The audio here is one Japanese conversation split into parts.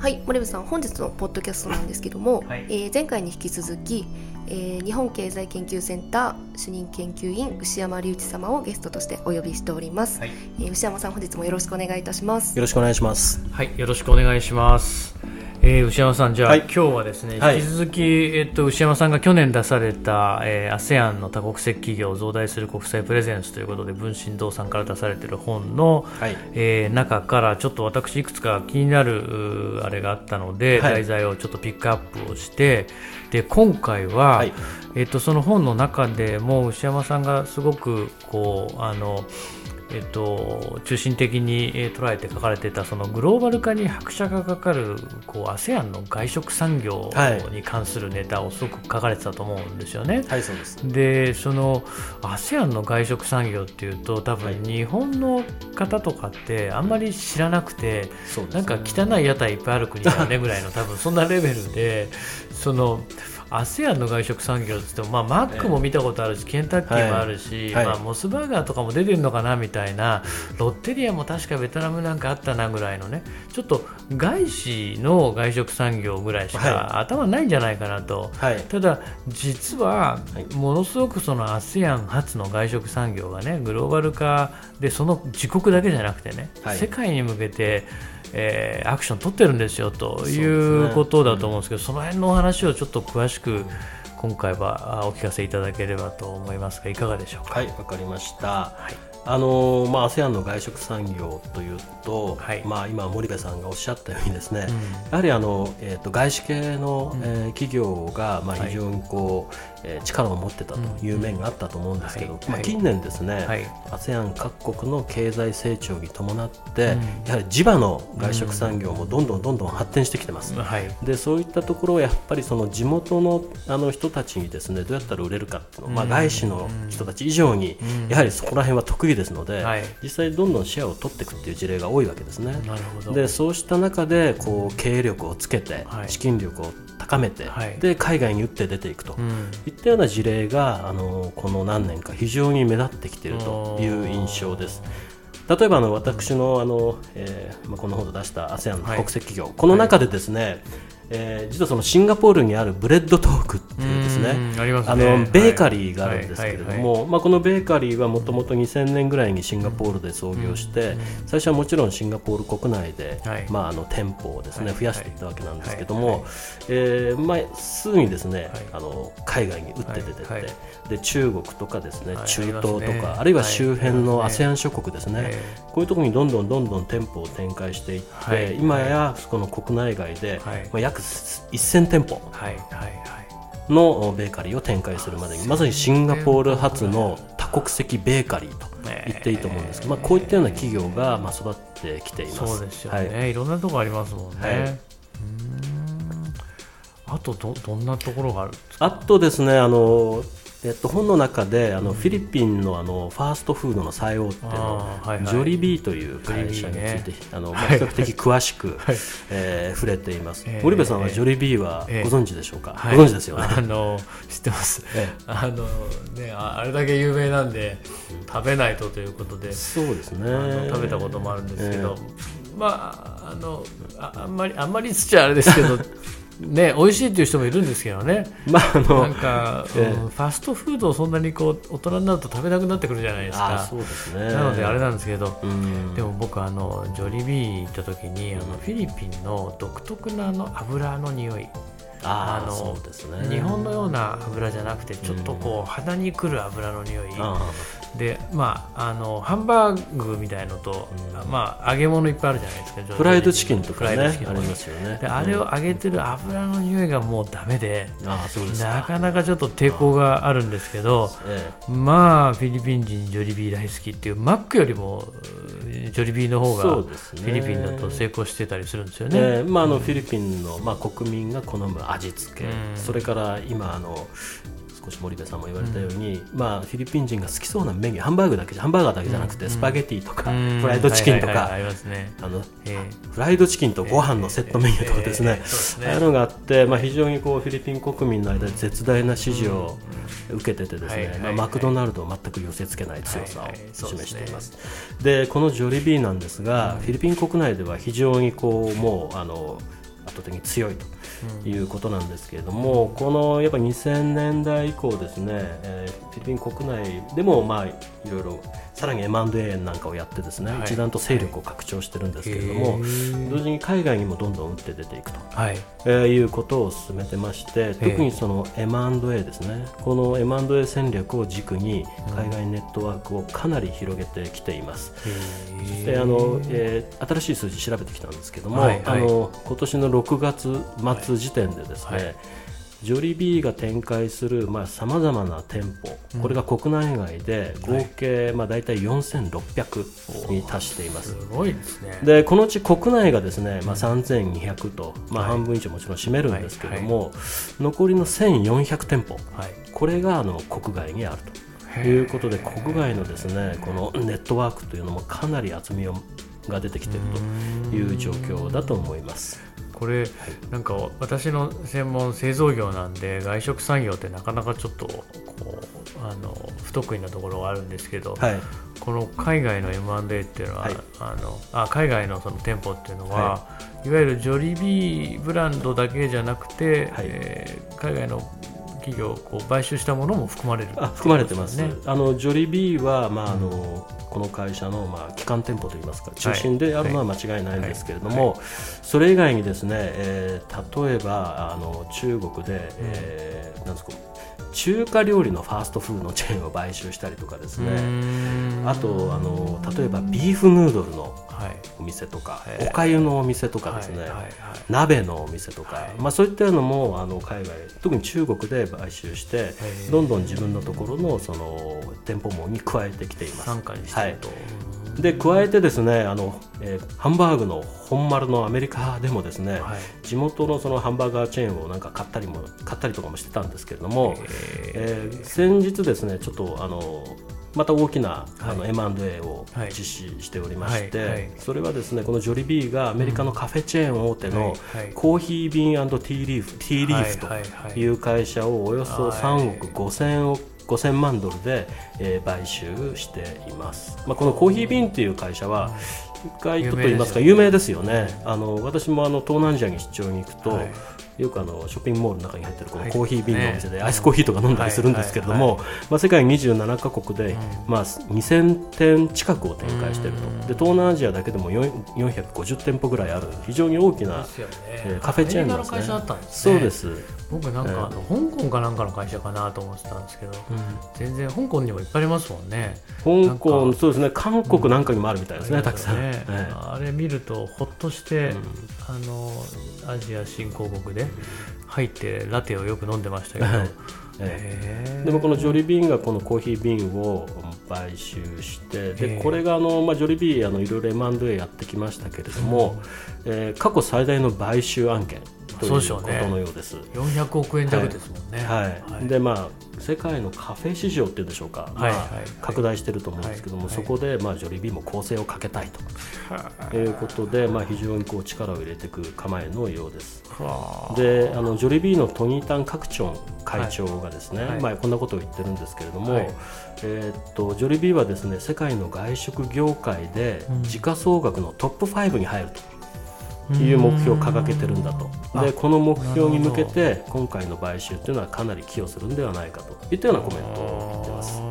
はい森部さん本日のポッドキャストなんですけども、はい、えー、前回に引き続き、えー、日本経済研究センター主任研究員牛山隆一様をゲストとしてお呼びしております、はい、えー、牛山さん本日もよろしくお願いいたします。よろしくお願いします。はいよろしくお願いしますえー、牛山さん、じゃあ、はい、今日はですね、引き続き、えっと、牛山さんが去年出された、えー、ASEAN の多国籍企業を増大する国際プレゼンスということで、文心堂さんから出されている本の、はい、えー、中から、ちょっと私、いくつか気になるあれがあったので、はい、題材をちょっとピックアップをして、で今回は、はい、えっと、その本の中でも、牛山さんがすごくこうあの、えっと、中心的に捉えて書かれていたそのグローバル化に拍車がかかるこう ASEAN の外食産業に関するネタをすごく書かれてたと思うんですよね。はい、そうです。でその ASEAN の外食産業っていうと多分日本の方とかってあんまり知らなくて、はい、なんか汚い屋台いっぱいある国だよねぐらいの多分そんなレベルでその ASEAN の外食産業って言っても、まあ、マックも見たことあるし、ケンタッキーもあるし、はい、まあ、モスバーガーとかも出てるのかなみたいなロッテリアも確かベトナムなんかあったなぐらいのねちょっと外資の外食産業ぐらいしか頭ないんじゃないかなと、はい、ただ、実はものすごくその ASEAN 初の外食産業がねグローバル化でその自国だけじゃなくてね、世界に向けてえー、アクション取ってるんですよということだと思うんですけどそ、ねうん、その辺のお話をちょっと詳しく今回はお聞かせいただければと思いますがいかがでしょうか？はいわかりました、はい。あのまあ、ASEAN の外食産業というと、はい、まあ、今、森部さんがおっしゃったようにですね、うん、やはりあの、えーと、外資系の、うん、えー、企業が、まあ、非常にこう、はい、えー、力を持ってたという面があったと思うんですけど、まあ、近年ですね、はい、ASEAN 各国の経済成長に伴って、やはり地場の外食産業もどんどんどんどん発展してきてます、でそういったところをやっぱりその地元のあの人たちにですねどうやったら売れるかっていうの、まあ、外資の人たち以上に、やはりそこら辺は得意ですので、はい、実際どんどんシェアを取っていくっていう事例が多いわけですね。でそうした中でこう経営力をつけて、はい、資金力を高めて、はい、で海外に打って出ていくと、うん、いったような事例があのこの何年か非常に目立ってきているという印象です。例えばあの私のあの、えーまあ、この本を出した ASEAN の国籍企業、この中でですね、えー、実はそのシンガポールにあるブレッドトークっていうね。あ、ね、のベーカリーがあるんですけれども、まあ、このベーカリーはもともと2000年ぐらいにシンガポールで創業して、最初はもちろんシンガポール国内で、はい、まあ、あの店舗をですね、増やしていったわけなんですけども、えーまあ、すぐにですね、あの海外に打って出てって、で中国とかですね中東とか、あるいは周辺の ASEAN 諸国ですね、こういうところにどんどんどんどん店舗を展開していって、今やこの国内外で、まあ、約1000店舗のベーカリーを展開するまでにまさにシンガポール発の多国籍ベーカリーと言っていいと思うんですけど、まあ、こういったような企業がまあ育ってきています。そうですよね、はい、いろんなところありますもんね。はい。あとどどんなところがあるあとですねあのえっと、本の中であの、フィリピンのあのファーストフードの最大手の、ジョリビーという会社について、ね、あのまあ、比較的詳しく、はい、えー、触れています、森部さんはジョリビーはご存知でしょうか、えー、ご存知ですよね、あの知ってます、えー、あのねあれだけ有名なんで食べないとということでそうですね。食べたこともあるんですけど、えー、まああのああんまりあんまりつっちゃあれですけどね、美味しいっていう人もいるんですけどね、まあ、あのなんか、えー、ファストフードをそんなにこう大人になると食べなくなってくるじゃないですか、そうですね、なのであれなんですけど、でも僕あの、ジョリビー行った時にあのフィリピンの独特なの油の匂い。あのね、日本のような油じゃなくてちょっとこう鼻にくる油の匂い、でまああのハンバーグみたいのと、うん、まあ揚げ物いっぱいあるじゃないですかフライドチキンとかねありますよね。であれを揚げてる油の匂いがもうだめでうですなかなかちょっと抵抗があるんですけど、ええ、まあフィリピン人ジョリビー大好きっていうマックよりもジョリビーの方がフィリピンだと成功してたりするんですよね。えまああのフィリピンのまあ国民が好む味付け、うん、それから今あの少し森部さんも言われたように、うん、まあ、フィリピン人が好きそうなメニューハンバーグだけハンバーガーだけじゃなくて、スパゲティとか、フライドチキンとかフライドチキンとご飯のセットメニューとかですね、ああいうのがあって、まあ、非常にこうフィリピン国民の間で絶大な支持を受けててですね、まあ、マクドナルドを全く寄せ付けない強さを示しています。でこのジョリビーなんですが、フィリピン国内では非常にこうもうあの圧倒的に強いと。いうことなんですけれども、うん、このやっぱ2000年代以降ですね、えー、フィリピン国内でもまあいろいろさらに M&A なんかをやってですね、はい、一段と勢力を拡張してるんですけれども、同時に海外にもどんどん打って出ていくと、はい。えー、いうことを進めてまして特にその M&A ですね。この M&A 戦略を軸に海外ネットワークをかなり広げてきています。そしてあの、えー、新しい数字調べてきたんですけども、はいはい、あの今年の6月末時点でですね、はいジョリビーが展開するさまざ、まな店舗、これが国内外で合計、まあ、大体4600に達しています。すごいですね。でこのうち国内がですね、まあ、3200と、まあ、半分以上もちろん占めるんですけども、残りの1400店舗、これがあの国外にあると。いうことで国外のですねこのネットワークというのもかなり厚みが出てきているという状況だと思います。これ、なんか私の専門製造業なんで外食産業ってなかなかちょっとこうあの不得意なところがあるんですけど、はい、この海外の M&A っていうのは、はい、あのあ海外のその店舗っていうのは、はい、いわゆるジョリビーブランドだけじゃなくて、はい、えー、海外の企業をこう買収したものも含まれる、あ含まれてます。ね。あのジョリビーは、まああの、うん。この会社のまあ基幹店舗とい。いますか中心であるのは間違いないんですけれども、それ以外にですね、えー、例えばあの中国で、えー、なんですか中華料理のファーストフードのチェーンを買収したりとかですね。あとあの例えばビーフヌードルのお店とか、はい、おかゆのお店とかですね、はいはい、鍋のお店とか、まあ、そういったのもあの海外特に中国で買収してどんどん自分のところのその店舗網に加えてきています。参加にしてと、で加えてですねあの、えー、ハンバーグの本丸のアメリカでもですね、はい、地元のそのハンバーガーチェーンをなんか買ったりも買ったりとかもしてたんですけれども、えー、先日ですねちょっとあのまた大きな、あの M&A を実施しておりまして、それはですねこのジョリビーがアメリカのカフェチェーン大手のコーヒービンティーリーフティーリーフとい。う会社をおよそ3億5000億5000万ドルで、えー、買収しています、まあ、このコーヒービンっていう会社は一回と言いますか有名ですよね。あの私もあの東南アジアに出張に行くと、はいよくあのショッピングモールの中に入ってるこのコーヒー瓶のお店でアイスコーヒーとか飲んだりするんですけれども、まあ、世界27か国で、まあ、2000店近くを展開していると。で東南アジアだけでも450店舗ぐらいある非常に大きな、えー、カフェチェーンなんですね。そうです。僕なんか、あの香港かなんかの会社かなと思ってたんですけど、全然香港にもいっぱいありますもんね。香港そうですね。韓国なんかにもあるみたいですね、たくさん、あれ見るとほっとして、あのアジア新興国で入ってラテをよく飲んでましたけど、でもこのジョリビーンがこのコーヒー瓶を買収してでこれがあの、まあ、ジョリビーあのいろいろ M&A やってきましたけれども、えー、過去最大の買収案件ということのようです。400億円弱ですもんね。はい。はい、でまあ世界のカフェ市場っていうんでしょうか、まあ、拡大していると思うんですけども、そこでまあジョリビーも構成をかけたいと。い。うことで、まあ非常にこう力を入れていく構えのようです。で、あのジョリビーのトニータン・カクチョン会長がですね、まあこんなことを言ってるんですけれども、えっとジョリビーはですね世界の外食業界で時価総額のトップ5に入ると。いう目標を掲げてるんだと。でこの目標に向けて今回の買収というのはかなり寄与するんではないかといったようなコメントを言ってます。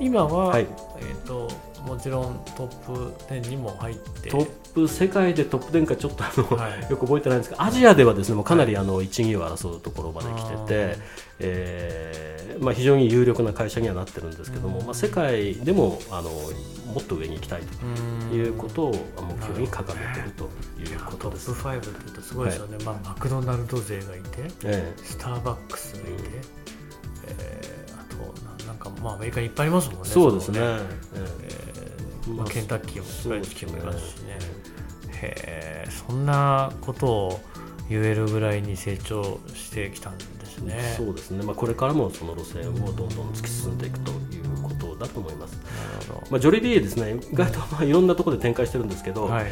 今は、はい、えーと、もちろんトップ10にも入って。トップ世界でトップ10かちょっとあの、はい、よく覚えてないんですがアジアではですねもうかなりあの1、2を争うところまで来てて、えーまあ、非常に有力な会社にはなってるんですけども、まあ、世界でもあのもっと上に行きたいということを目標に掲げているということです。トップ5って言うとすごいですよね、はい、まあ、マクドナルド勢がいて、えー、スターバックスがいて、うん、えー、あとなんか、まあ、アメリカにいっぱいありますもんね。そうですね。ね。えーまあ、ケンタッキーもフライドチキンもいますしね。へえそんなことを言えるぐらいに成長してきたんね。そうですね、まあ、これからもその路線をどんどん突き進んでいくということだと思います。まあ、ジョリビーですね、意外とまあいろんなところで展開してるんですけど、はい、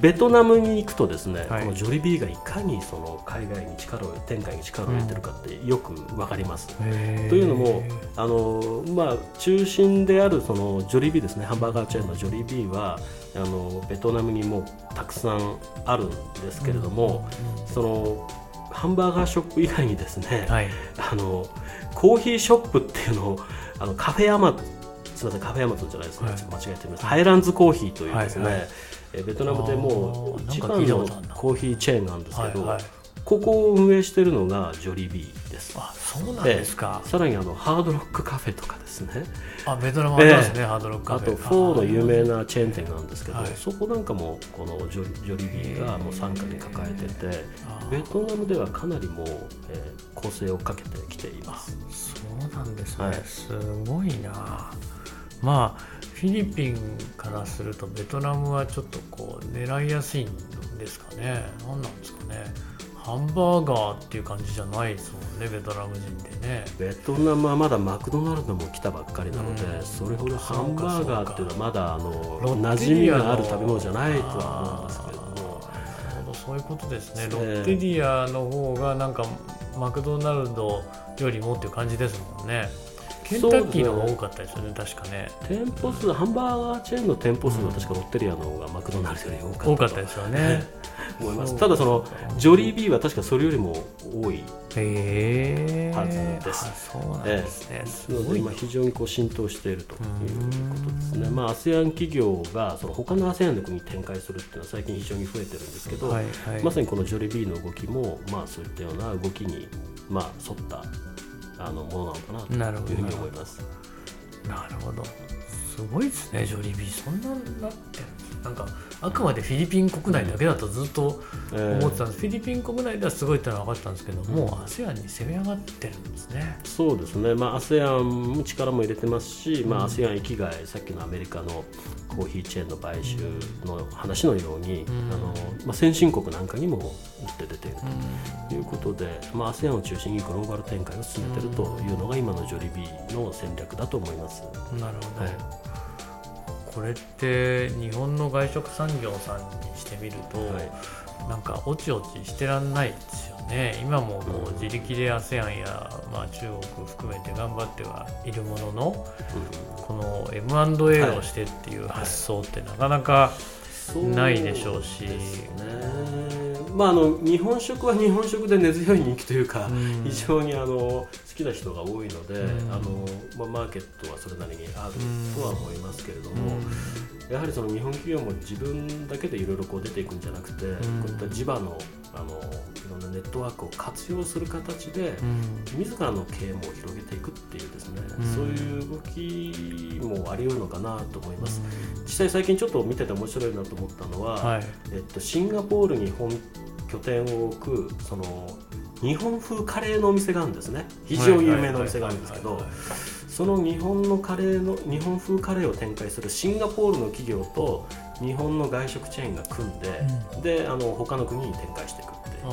ベトナムに行くとですね、はい、このジョリビーがいかにその海外に力を展開に力を入れてるかってよくわかります。というのもあの、まあ、中心であるそのジョリビーですね。ハンバーガーチェーンのジョリビーはあのベトナムにもたくさんあるんですけれども、そのハンバーガーショップ以外にですね、はい、あのコーヒーショップっていうのをあのカフェアマすみませんカフェアマトじゃないですね、はい、間違えてます、ハイランズコーヒーというですね、はいはい、えベトナムでもう一番のコーヒーチェーンなんですけど、はいはい、ここを運営しているのがジョリビーです。あそうなんですか。さらにあのハードロックカフェとかですね。あベトナムありますね、えー、ハードロックカフェ。あとフォーの有名なチェーン店なんですけど、はい、そこなんかもこのジョジョリビーがもう傘下に抱えててベトナムではかなりもう、えー、攻勢をかけてきています。そうなんですね、はい、すごいな。まあフィリピンからするとベトナムはちょっとこう狙いやすいんですかね。何なんですかねハンバーガーっていう感じじゃないですもんねベトナム人でね。ベトナムはまだマクドナルドも来たばっかりなので、うん、それほどハンバーガーっていうのはまだあの馴染みがある食べ物じゃないとは思うんですけども。そういうことですね。ロッテリアの方がなんかマクドナルドよりもっていう感じですもんねケンタッキーの方が多かったですよね、確かね。店舗数、ハンバーガーチェーンの店舗数は確かロッテリアの方がマクドナルドより多かった多かったですよね。思いますただそのジョリービーは確かそれよりも多いはずです。そうなんですね。えー、で今非常にこう浸透しているということですね。まあ ASEAN 企業がその他の ASEAN の国に展開するっていうのは最近非常に増えてるんですけど、はいはい、まさにこのジョリービーの動きもまあそういったような動きにまあ沿ったあのものなのかなというふうに思います。なるほど。すごいですね、ジョリビー。そんななってなんかあくまでフィリピン国内だけだとずっと思ってたんです、フィリピン国内ではすごいってのは分かったんですけども、う ASEAN に攻め上がってるんですね。そうですね、まあ、ASEAN も力も入れてますし、まあ、ASEAN 域外、さっきのアメリカのコーヒーチェーンの買収の話のように、うん、あのまあ、先進国なんかにも打って出ているということで、まあ、ASEAN を中心にグローバル展開を進めているというのが今のジョリビーの戦略だと思います。なるほど、はい。これって日本の外食産業さんにしてみると、はい、なんかおちおちしてらんないですよね。今もこう自力で ASEAN や、まあ、中国含めて頑張ってはいるものの、うん、この M&A をしてっていう発想ってなかなかないでしょうし。はいまあ、あの日本食は日本食で根強い人気というか、うん、非常にあの好きな人が多いので、うん、あのまあ、マーケットはそれなりにあるとは思いますけれども、うん、やはりその日本企業も自分だけでいろいろ出ていくんじゃなくて、こういった地場のあのいろんなネットワークを活用する形で、自らの経営も広げていくっていうですね、そういう動きもあり得るのかなと思います。実際最近ちょっと見てて面白いなと思ったのは、はい、えっと、シンガポールに本拠点を置くその日本風カレーのお店があるんですね。非常に有名なお店があるんですけどその日本のカレーの日本風カレーを展開するシンガポールの企業と日本の外食チェーンが組んで、うん、であの他の国に展開していくっていう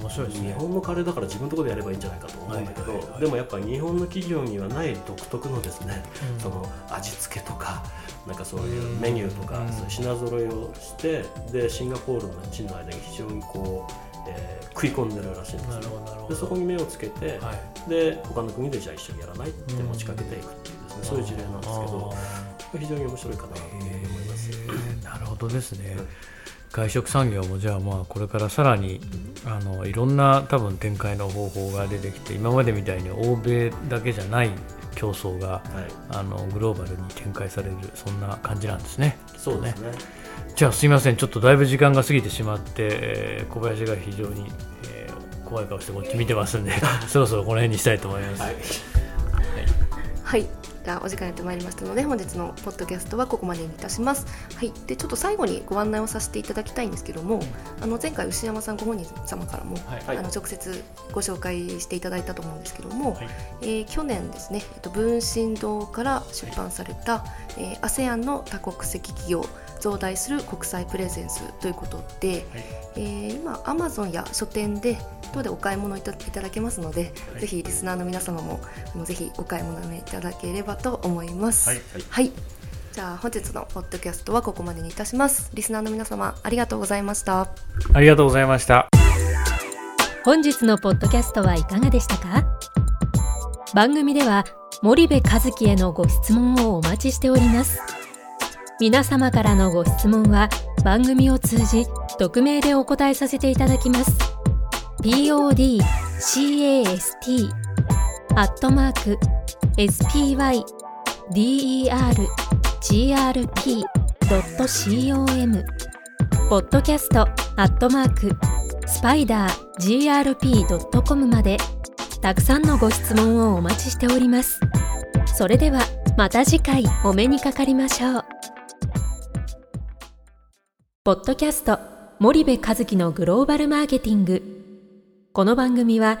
面白いです、ね、日本のカレーだから自分のところでやればいいんじゃないかと思うんだけど、はいはいはい、でもやっぱり日本の企業にはない独特のですね、うん、その味付けとかなんかそういうメニューとか、そういう品揃えをしてでシンガポールの地の間に非常にこう、えー、食い込んでるらしいんですよでそこに目をつけて、はい、で他の国でじゃあ一緒にやらないって持ちかけていくっていうですね、そういう事例なんですけど非常に面白いかなと思います。なるほどですね、外食産業もじゃあまあこれからさらにあのいろんな多分展開の方法が出てきて今までみたいに欧米だけじゃない競争が、はい、あのグローバルに展開されるそんな感じなんですね。そうですね。じゃあすいません。ちょっとだいぶ時間が過ぎてしまって、えー、小林が非常に、えー、怖い顔してこっち見てますんで そろそろこの辺にしたいと思います。はい。はい。じゃあお時間やってまいりましたので本日のポッドキャストはここまでにいたします。はい、でちょっと最後にご案内をさせていただきたいんですけども、あの前回牛山さんご本人様からも、はい、あの直接ご紹介していただいたと思うんですけども、はい、えー、去年ですね、えっと、文心堂から出版された、えー、ASEAN の多国籍企業増大する国際プレゼンスということで、はい、えー、今アマゾンや書店で等でお買い物いただけますので、はい、ぜひリスナーの皆様もあのぜひお買い物いただければと思います。はい、はい、じゃあ本日のポッドキャストはここまでにいたします。リスナーの皆様ありがとうございました。ありがとうございました。本日のポッドキャストはいかがでしたか？番組では森部和樹へのご質問をお待ちしております。皆様からのご質問は番組を通じ匿名でお答えさせていただきます。podcast アットマーク spydergrp.com ポッドキャストアットマークスパイダー grp.com までたくさんのご質問をお待ちしております。それではまた次回お目にかかりましょう。ポッドキャスト森部和樹のグローバルマーケティングこの番組は